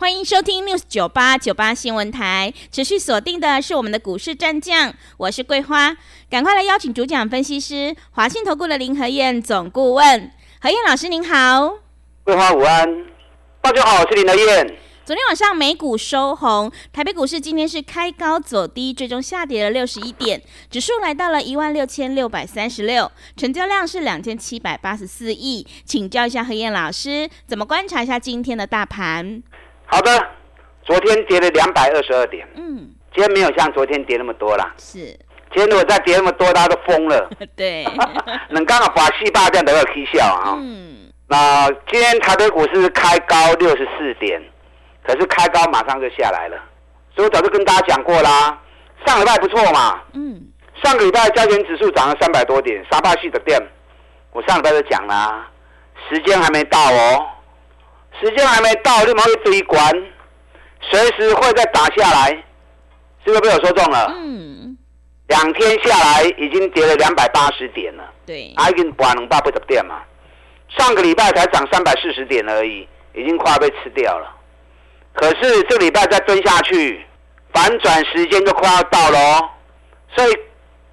欢迎收听 News 九八九八新闻台，持续锁定的是我们的股市战将，我是桂花，赶快来邀请主讲分析师华信投顾的林和燕总顾问，何燕老师您好，桂花午安，大家好，我是林和燕。昨天晚上美股收红，台北股市今天是开高走低，最终下跌了六十一点，指数来到了一万六千六百三十六，成交量是两千七百八十四亿，请教一下何燕老师，怎么观察一下今天的大盘？好的，昨天跌了两百二十二点。嗯，今天没有像昨天跌那么多啦。是，今天如果再跌那么多，大家都疯了。对，能刚好把戏霸这样都要踢笑啊。嗯，那今天台北股市开高六十四点，可是开高马上就下来了。所以我早就跟大家讲过啦，上礼拜不错嘛。嗯，上个礼拜交钱指数涨了三百多点，沙巴系的店，我上礼拜就讲啦，时间还没到哦。时间还没到，立马会追关，随时会再打下来，是不是被我说中了？嗯。两天下来已经跌了两百八十点了。对。还已经跌两百八十点嘛？上个礼拜才涨三百四十点而已，已经快要被吃掉了。可是这礼拜再蹲下去，反转时间就快要到喽。所以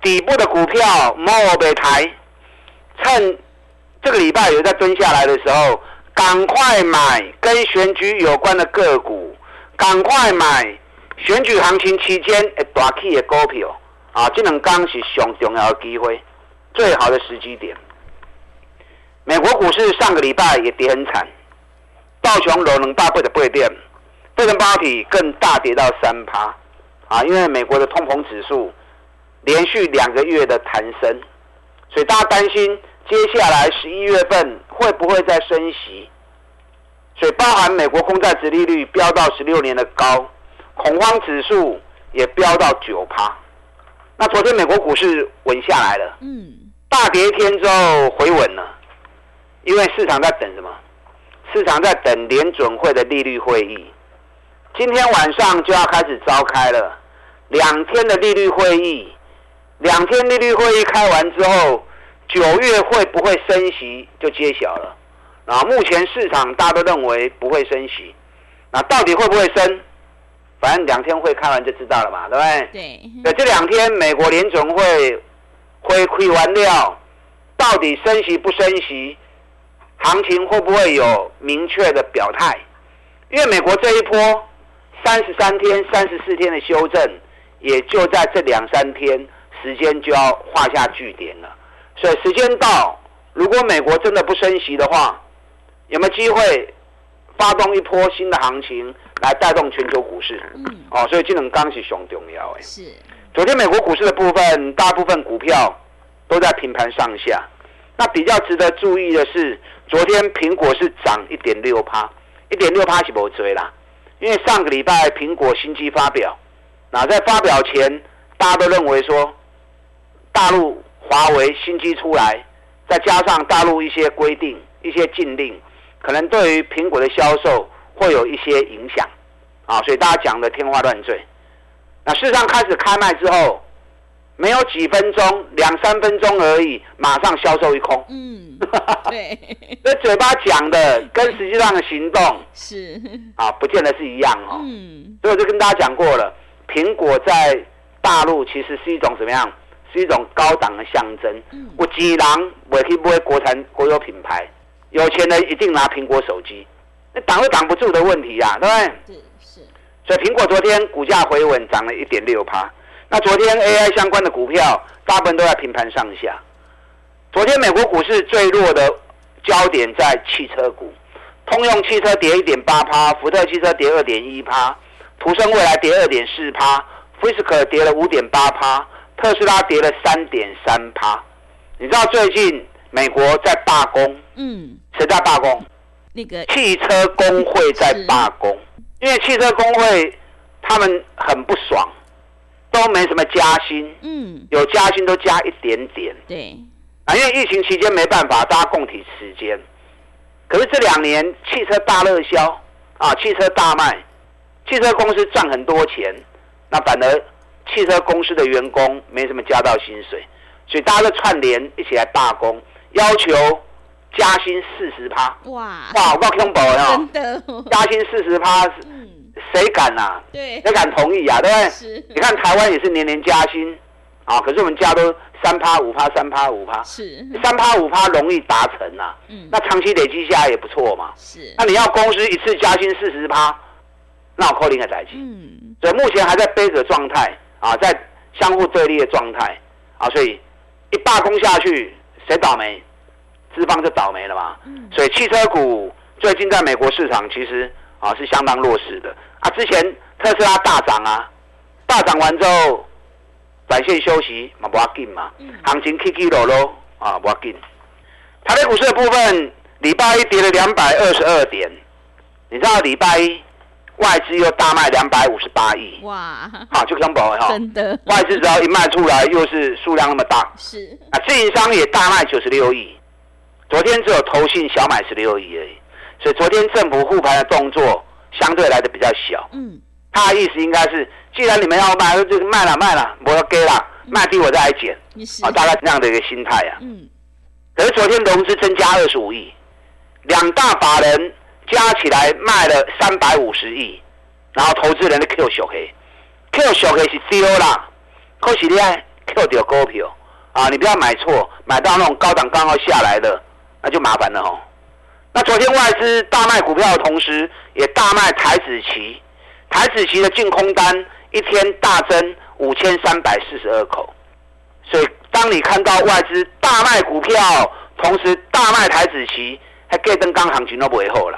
底部的股票莫被抬，趁这个礼拜有在蹲下来的时候。赶快买跟选举有关的个股，赶快买选举行情期间会大起的股票啊！这两刚是上重要的机会，最好的时机点。美国股市上个礼拜也跌很惨，道琼楼能大倍的倍点，费城半导体更大跌到三趴啊！因为美国的通膨指数连续两个月的弹升，所以大家担心。接下来十一月份会不会再升息？所以包含美国公债殖利率飙到十六年的高，恐慌指数也飙到九趴。那昨天美国股市稳下来了，嗯，大跌一天之后回稳了，因为市场在等什么？市场在等联准会的利率会议，今天晚上就要开始召开了，两天的利率会议，两天利率会议开完之后。九月会不会升息就揭晓了，啊，目前市场大家都认为不会升息，那到底会不会升？反正两天会开完就知道了嘛，对不对？对。那这两天美国联总会会亏完料，到底升息不升息，行情会不会有明确的表态？因为美国这一波三十三天、三十四天的修正，也就在这两三天时间就要画下句点了。所以时间到，如果美国真的不升息的话，有没有机会发动一波新的行情来带动全球股市？嗯，哦，所以这能刚是熊重要哎。是。昨天美国股市的部分，大部分股票都在平盘上下。那比较值得注意的是，昨天苹果是涨一点六趴，一点六趴是不追啦，因为上个礼拜苹果新机发表，那在发表前，大家都认为说大陆。华为新机出来，再加上大陆一些规定、一些禁令，可能对于苹果的销售会有一些影响，啊，所以大家讲的天花乱坠。那事实上开始开卖之后，没有几分钟，两三分钟而已，马上销售一空。嗯，对。这嘴巴讲的跟实际上的行动是啊，不见得是一样哦。嗯。所以我就跟大家讲过了，苹果在大陆其实是一种怎么样？是一种高档的象征。我几郎我可以不会国产国有品牌，有钱人一定拿苹果手机，那挡都挡不住的问题呀，对不对？是是。所以苹果昨天股价回稳，涨了一点六趴。那昨天 AI 相关的股票大部分都在平盘上下。昨天美国股市最弱的焦点在汽车股，通用汽车跌一点八趴，福特汽车跌二点一趴，途胜未来跌二点四趴，菲斯克跌了五点八趴。特斯拉跌了三点三趴，你知道最近美国在罢工？嗯，谁在罢工？那个汽车工会在罢工，因为汽车工会他们很不爽，都没什么加薪，嗯，有加薪都加一点点。对，啊，因为疫情期间没办法，大家共体时间。可是这两年汽车大热销啊，汽车大卖，汽车公司赚很多钱，那反而汽车公司的员工没什么加到薪水，所以大家都串联一起来罢工，要求加薪四十趴。哇，哇，我告恐怖哦，真的，加薪四十趴，嗯，谁敢呐、对，谁敢同意啊？对不对？是。你看台湾也是年年加薪啊，可是我们加都三趴五趴，三趴五趴，是，三趴五趴容易达成呐、嗯，那长期累积下来也不错嘛。是，那你要公司一次加薪四十趴，那我扣零个代金。嗯，所以目前还在背着状态啊，在相互对立的状态啊，所以一罢工下去，谁倒霉？资方就倒霉了嘛。嗯，所以汽车股最近在美国市场其实啊是相当弱势的啊。之前特斯拉大涨啊，大涨完之后，短线休息嘛不要紧嘛嗯，行情起起落落啊不要紧。台北股市的部分，礼拜一跌了两百二十二点，你知道礼拜一外资又大卖两百五十八亿，哇，好就相保哈。真的，外资只要一卖出来，又是数量那么大，是，啊，自营商也大卖九十六亿，昨天只有投信小买十六亿而已，所以昨天政府护盘的动作相对来的比较小。嗯，他的意思应该是，既然你们要卖，就卖了卖了，我要给了，卖低我再来减，啊，，大概这样的一个心态啊。嗯，可是昨天融资增加二十五亿，两大法人加起来卖了三百五十亿，然后投资人的 Q 小黑，Q 小黑是丢啦，可是你 Q 掉股票啊，你不要买错，买到那种高档刚好下来的，那就麻烦了哦。那昨天外资大卖股票的同时，也大卖台子期，台子期的净空单一天大增五千三百四十二口。所以，当你看到外资大卖股票，同时大卖台子期，还给登刚行情都不会后了，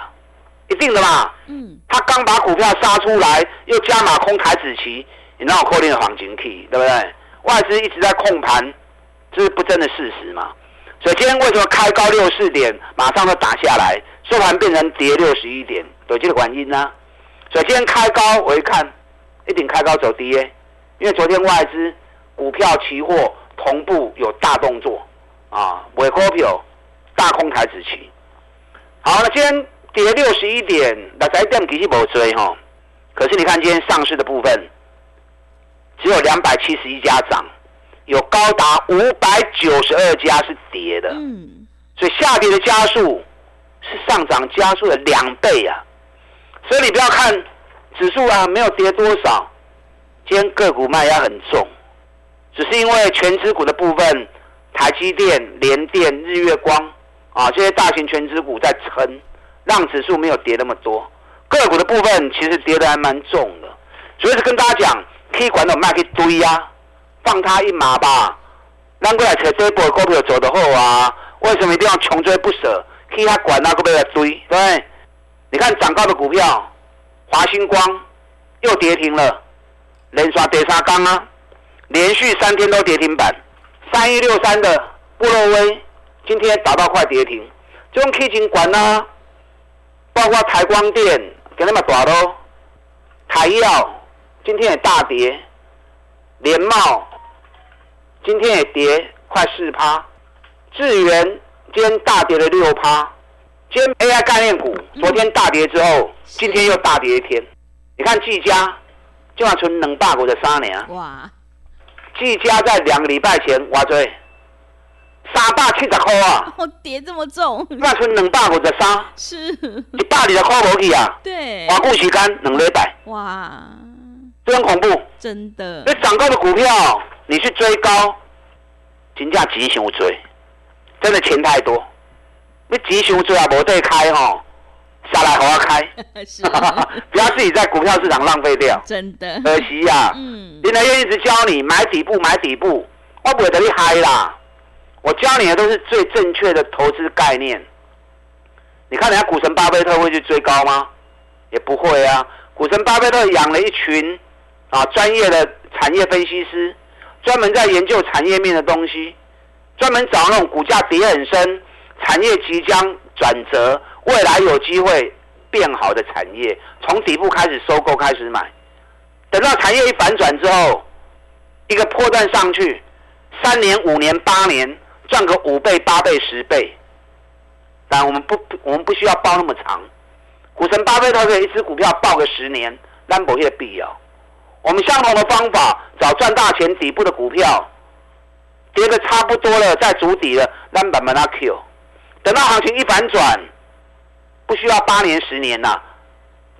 一定的嘛。嗯，他刚把股票杀出来，又加码空台子期，你让我扣定的行情 key，对不对？外资一直在控盘，这是不争的事实嘛。所以今天为什么开高六四点，马上就打下来，收盘变成跌六十一点，有这个原因呢、所以今天开高，我一看，一定开高走低耶，因为昨天外资股票、期货同步有大动作啊，尾股票大空台子期。好，那今天跌六十一点，那在点其实没追哈，可是你看今天上市的部分，只有两百七十一家涨，有高达五百九十二家是跌的，嗯，所以下跌的加速是上涨加速的两倍啊！所以你不要看指数啊没有跌多少，今天个股卖压很重，只是因为全指股的部分，台积电、联电、日月光啊这些大型全指股在撑，让指数没有跌那么多。个股的部分其实跌得还蛮重的，所以是跟大家讲，可以管到卖去堆啊，放它一马吧。咱过来找这波股票走得好啊，为什么一定要穷追不舍？去他管那个被来追，对？你看涨高的股票，华星光又跌停了，连刷跌三缸啊，连续三天都跌停板。三一六三的布洛威今天打到快跌停，这种 K 金管啊，包括台光电给他们打咯，台药今天也大跌，联茂今天也跌快四趴，智源今天大跌了六趴，今天 AI 概念股昨天大跌之后，今天又大跌一天。你看技嘉，就要存两百股的三年，哇，技嘉在两个礼拜前哇追三百七十块啊，哦，跌这么重，那存两百五十三，是，一百二十块无去啊，对，偌久时间两礼拜，哇，这很恐怖。真的。那，涨高的股票，你去追高，金价急熊追，真的钱太多。你急熊追啊，无得开吼，下来好好开，是，不要自己在股票市场浪费掉，真的，可惜呀、嗯，林来燕一直教你买底部，买底部，我不会得你嗨啦。我教你的都是最正确的投资概念。你看人家股神巴菲特会去追高吗？也不会啊。股神巴菲特养了一群啊专业的产业分析师，专门在研究产业面的东西，专门找那种股价跌很深、产业即将转折、未来有机会变好的产业，从底部开始收购、开始买。等到产业一反转之后，一个破段上去，三年、五年、八年赚个五倍、八倍、十倍。但我们不，我们不需要报那么长。股神巴菲特可以一只股票报个十年，那不有必要。我们相同的方法，找赚大钱底部的股票，跌的差不多了，在筑底了，那慢慢拉 Q。等到行情一反转，不需要八年、十年呐，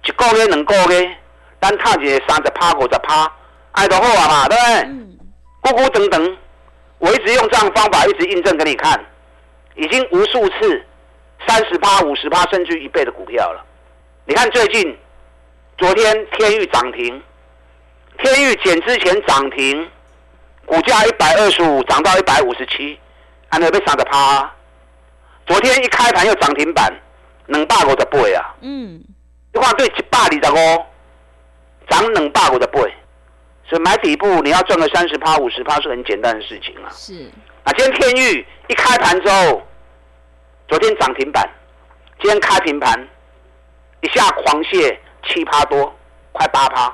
一个月、两个月，咱踏一个三十趴、五十趴，爱得好啊嘛，对不对？嗯。咕咕等等，我一直用这样方法，一直印证给你看，已经无数次三十趴、五十趴，甚至一倍的股票了。你看最近，昨天天域涨停，天域减之前涨停，股价一百二十五涨到一百五十七，还没被三十趴。昨天一开盘又涨停板，两百五十倍啊！嗯，你看对一百二十五，涨两百五十倍，所以买底部你要赚个三十趴、五十趴是很简单的事情啊。是啊，今天天域一开盘之后，昨天涨停板，今天开平盘，一下狂泻七趴多，快八趴。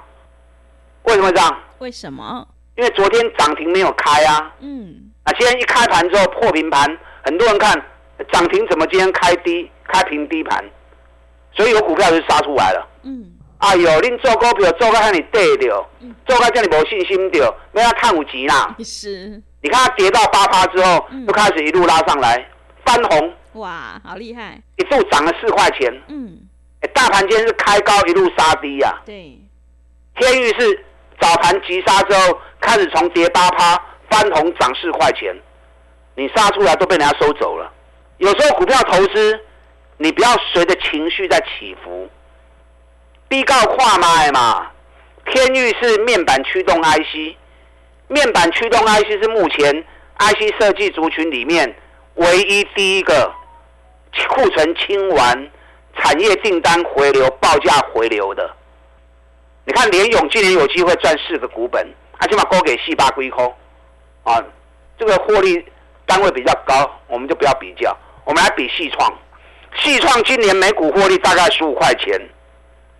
为什么这样？为什么？因为昨天涨停没有开啊。嗯。啊，今天一开盘之后破平盘，很多人看。涨停怎么今天开低，开平低盘，所以有股票就杀出来了。嗯，哎呦，恁做股票做到让你跌掉，做到叫你没信心掉，没要看有钱啦。是，你看它跌到八趴之后，就开始一路拉上来，翻红。哇，好厉害！一度涨了四块钱。嗯，哎，大盘今天是开高一路杀低呀。对，天域是早盘急杀之后，开始从跌八趴翻红涨四块钱，你杀出来都被人家收走了。有时候股票投资，你不要随着情绪在起伏。B 告跨买嘛，天域是面板驱动 IC，面板驱动 IC 是目前 IC 设计族群里面唯一第一个库存清完、产业订单回流、报价回流的。你看联勇今年有机会赚四个股本，他起码高给细八归空啊，这个获利单位比较高，我们就不要比较。我们来比细创，细创今年每股获利大概十五块钱，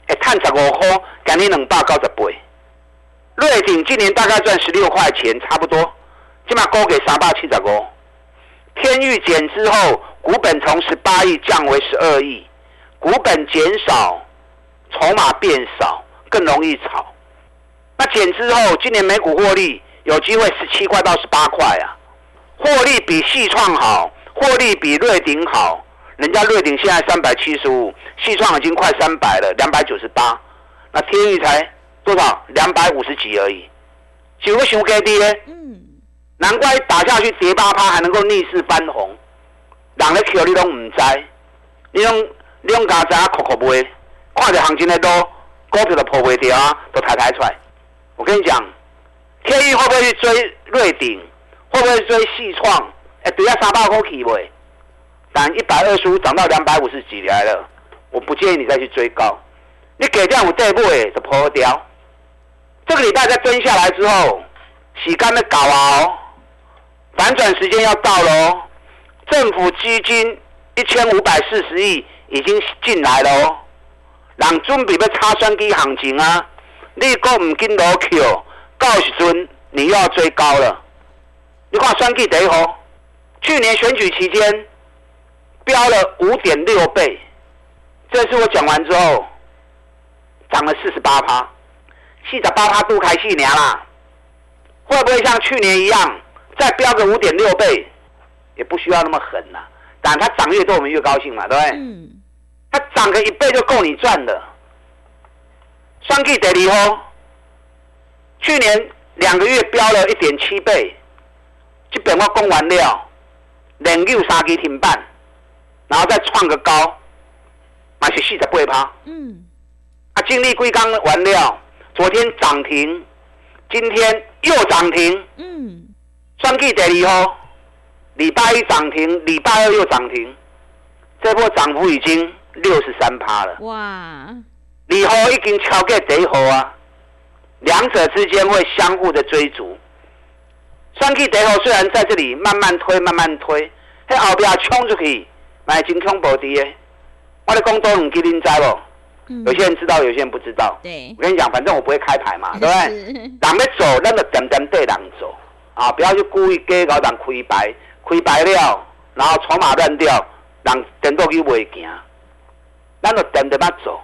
哎，碳十五块，今年两百九十倍。瑞鼎今年大概赚十六块钱，差不多，起码高给三百七十五。天域减之后，股本从十八亿降为十二亿，股本减少，筹码变少，更容易炒。那减之后，今年每股获利有机会十七块到十八块啊，获利比细创好。获利比瑞鼎好，人家瑞鼎现在三百七十五，细创已经快三百了，两百九十八，那天宇才多少？两百五十几而已，想不想给低呢？嗯，难怪打下去跌八趴还能够逆势翻红，人咧求你都唔知，你用你用家仔哭哭卖，看着行情的路，股票都破不掉啊，都抬抬出来。我跟你讲，天宇会不会去追瑞鼎？会不会追细创？哎，对啊，三百块起喂，但一百二十五涨到两百五十几来了，我不建议你再去追高。你给这样我再不哎，就破掉。这个礼拜再蹲下来之后，洗干的搞啊哦，反转时间要到了哦。政府基金一千五百四十亿已经进来了哦，人准备要插双机行情啊，你果唔跟落去，到时阵你又要追高了。你看双机第一号。去年选举期间，飙了五点六倍，这次我讲完之后，涨了四十八趴，四十八趴都开戏年啦，会不会像去年一样再飙个五点六倍？也不需要那么狠呐，但它涨越多我们越高兴嘛，对不对？嗯。它涨个一倍就够你赚的。双 K 得离哦，去年两个月飙了一点七倍，基本我供完了。连六三基停板，然后再创个高，买是四十八趴。嗯，啊，金利硅钢完了，昨天涨停，今天又涨停。嗯，双季第二号，礼拜一涨停，礼拜二又涨停，这波涨幅已经六十三趴了。哇！二号已经超过第一号啊，两者之间会相互的追逐。三 K 第号虽然在这里慢慢推，慢慢推，喺后边冲出去，买真恐怖的。我咧讲多两句，恁知无？有些人知道，有些人不知道。对，我跟你讲，反正我不会开牌嘛，对不对？人要走，咱就点点对人走啊，不要去故意给搞人开牌，开牌了，然后筹码乱掉，人等到去袂行，咱就点点要走。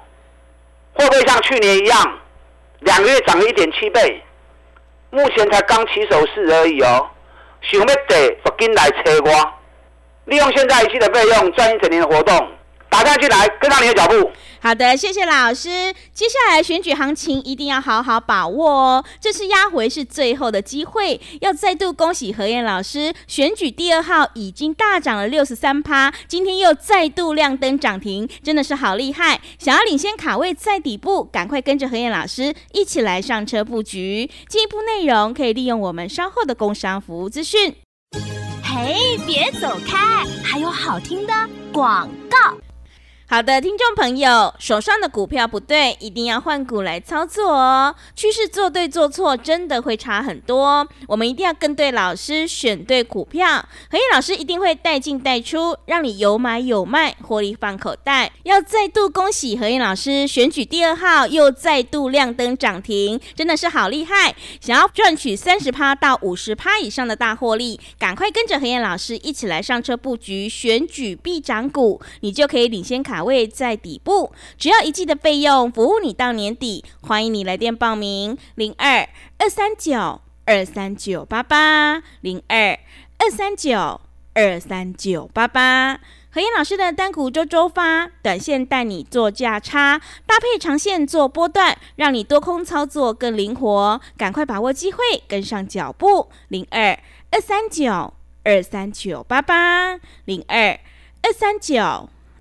会不会像去年一样，两个月涨了一点七倍？目前才刚起手势而已哦，想要得就紧来催我，利用现在一期的费用赚一整年的活动。打下去来，跟上你的脚步。好的，谢谢老师。接下来选举行情一定要好好把握哦，这次压回是最后的机会。要再度恭喜何燕老师，选举第二号已经大涨了六十三趴，今天又再度亮灯涨停，真的是好厉害。想要领先卡位在底部，赶快跟着何燕老师一起来上车布局。进一步内容可以利用我们稍后的工商服务资讯。哎，别走开，还有好听的广告。好的，听众朋友，手上的股票不对，一定要换股来操作哦。趋势做对做错，真的会差很多。我们一定要跟对老师，选对股票。何燕老师一定会带进带出，让你有买有卖，获利放口袋。要再度恭喜何燕老师，选举第二号又再度亮灯涨停，真的是好厉害。想要赚取三十趴到五十趴以上的大获利，赶快跟着何燕老师一起来上车布局选举必涨股，你就可以领先卡。位在底部，只要一季的费用，服务你到年底。欢迎你来电报名：零二二三九二三九八八零二二三九二三九八八。何燕老师的单股周周发，短线带你做价差，搭配长线做波段，让你多空操作更灵活。赶快把握机会，跟上脚步：零二二三九二三九八八零二二三九。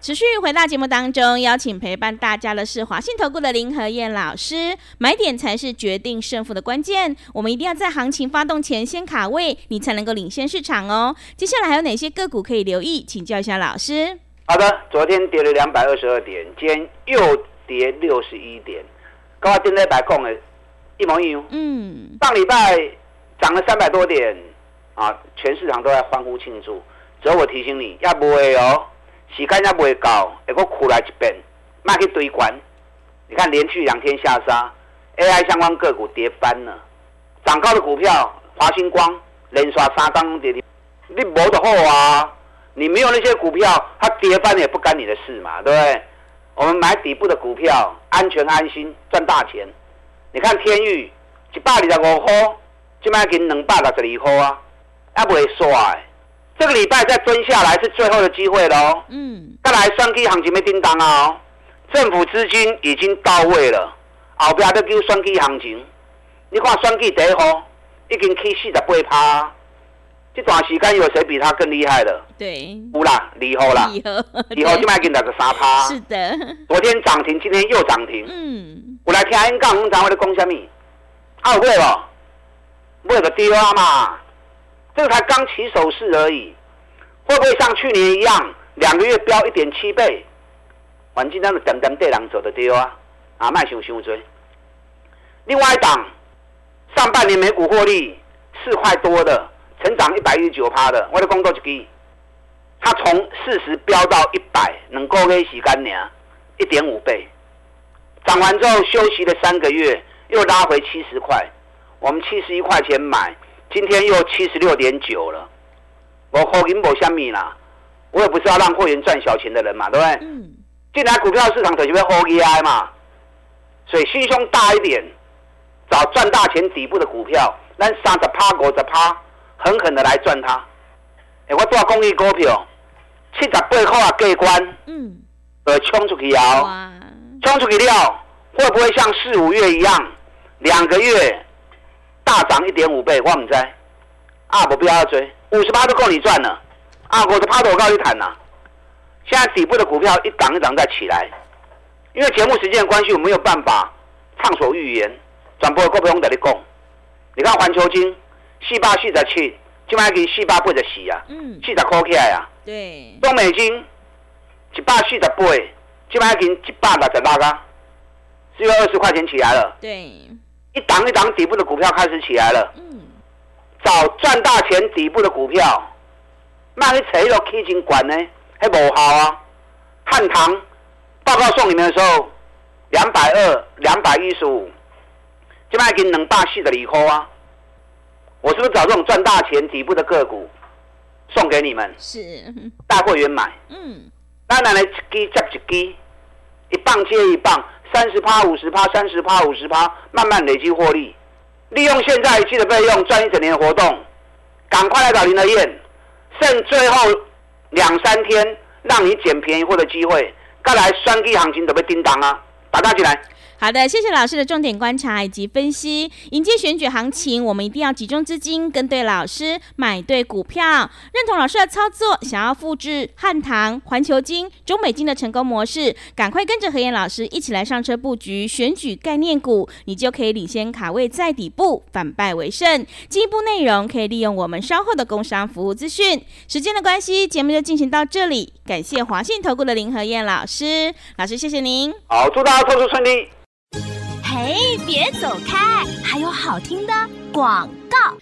持续回到节目当中，邀请陪伴大家的是华信投顾的林和燕老师。买点才是决定胜负的关键，我们一定要在行情发动前先卡位，你才能够领先市场哦。接下来还有哪些个股可以留意？请教一下老师。好的，昨天跌了两百二十二点，今天又跌六十一点，跟我今天白讲的一模一样。嗯，上礼拜涨了三百多点啊，全市场都在欢呼庆祝。只要我提醒你，要不会哦。时间也未到，会个苦来一遍，卖去堆关。你看连续两天下杀，AI 相关个股跌翻了，涨高的股票，华星光连刷三当跌停，你无得好啊！你没有那些股票，它跌翻也不干你的事嘛，对不对？我们买底部的股票，安全安心赚大钱。你看天域一百二十五块，今麦给两百六十二块啊，还未刷。这个礼拜再蹲下来是最后的机会喽。嗯，再来双 K 行情没叮当啊！政府资金已经到位了，后边都叫双 K 行情。你看双 K 第一号已经起四十八趴，这段时间有谁比他更厉害的？对，有啦，李后啦，李后就卖给那个三趴。是的，昨天涨停，今天又涨停。嗯，我来听因讲，我在讲什么？啊，会不？会个跌啊嘛？这个才刚起手势而已，会不会像去年一样，两个月飙一点七倍？环境当的等等对人走的丢啊！啊，卖熊熊追。另外一档，上半年每股获利四块多的，成长一百一十九趴的，我的工作就给，它从四十飙到一百，能够给洗干净，一点五倍。涨完之后休息了三个月，又拉回七十块，我们七十一块钱买。今天又七十六点九了，我后银宝相米啦，我也不是要让会员赚小钱的人嘛，对不对？嗯。进来股票市场，就会 hold AI 嘛，所以心胸大一点，找赚大钱底部的股票，咱三十趴、五十趴，狠狠的来赚它。哎，我做公益股票，七十八块啊，过关，嗯，呃，冲出去啊，冲出去了，会不会像四五月一样，两个月？大涨一点五倍，我唔知，啊，不必要追，五十八都够你赚了，啊，我的趴头我告诉你谈呐，现在底部的股票一档一档在起来，因为节目时间的关系，我没有办法畅所欲言，转播的股票我跟你讲，你看环球金四八四十七，今晚给四八八十四啊，嗯，四十块起来啊，对，中美金一百四十八，今麦已经一百六十六啊，只有二十块钱起来了。对，一档一档底部的股票开始起来了。嗯，找赚大钱底部的股票，卖去扯一个 K 金管呢，还无效啊。汉唐报告送你们的时候，两百二、两百一十五，今麦已经两百四的离扣啊。我是不是找这种赚大钱底部的个股送给你们？是，大会员买，嗯，当然来一支接一支，一棒接一棒，三十趴、五十趴、三十趴、五十趴，慢慢累积获利。利用现在一期的费用赚一整年的活动，赶快来找林德燕，剩最后两三天让你捡便宜货的机会，再来双击行情准备叮当啊，打大进来。好的，谢谢老师的重点观察以及分析。迎接选举行情，我们一定要集中资金，跟对老师，买对股票，认同老师的操作。想要复制汉唐、环球金、中美金的成功模式，赶快跟着何燕老师一起来上车布局选举概念股，你就可以领先卡位在底部，反败为胜。进一步内容可以利用我们稍后的工商服务资讯。时间的关系，节目就进行到这里。感谢华信投顾的林何燕老师，老师谢谢您。好，祝大家投资顺利。嘿，别走开，还有好听的广告。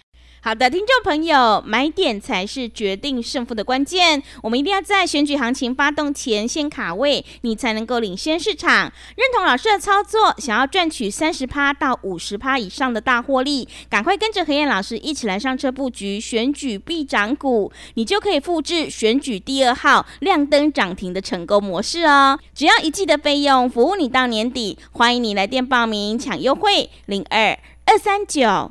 好的，听众朋友，买点才是决定胜负的关键。我们一定要在选举行情发动前先卡位，你才能够领先市场。认同老师的操作，想要赚取三十趴到五十趴以上的大获利，赶快跟着何燕老师一起来上车布局选举必涨股，你就可以复制选举第二号亮灯涨停的成功模式哦。只要一季的费用，服务你到年底。欢迎你来电报名抢优惠，零二二三九。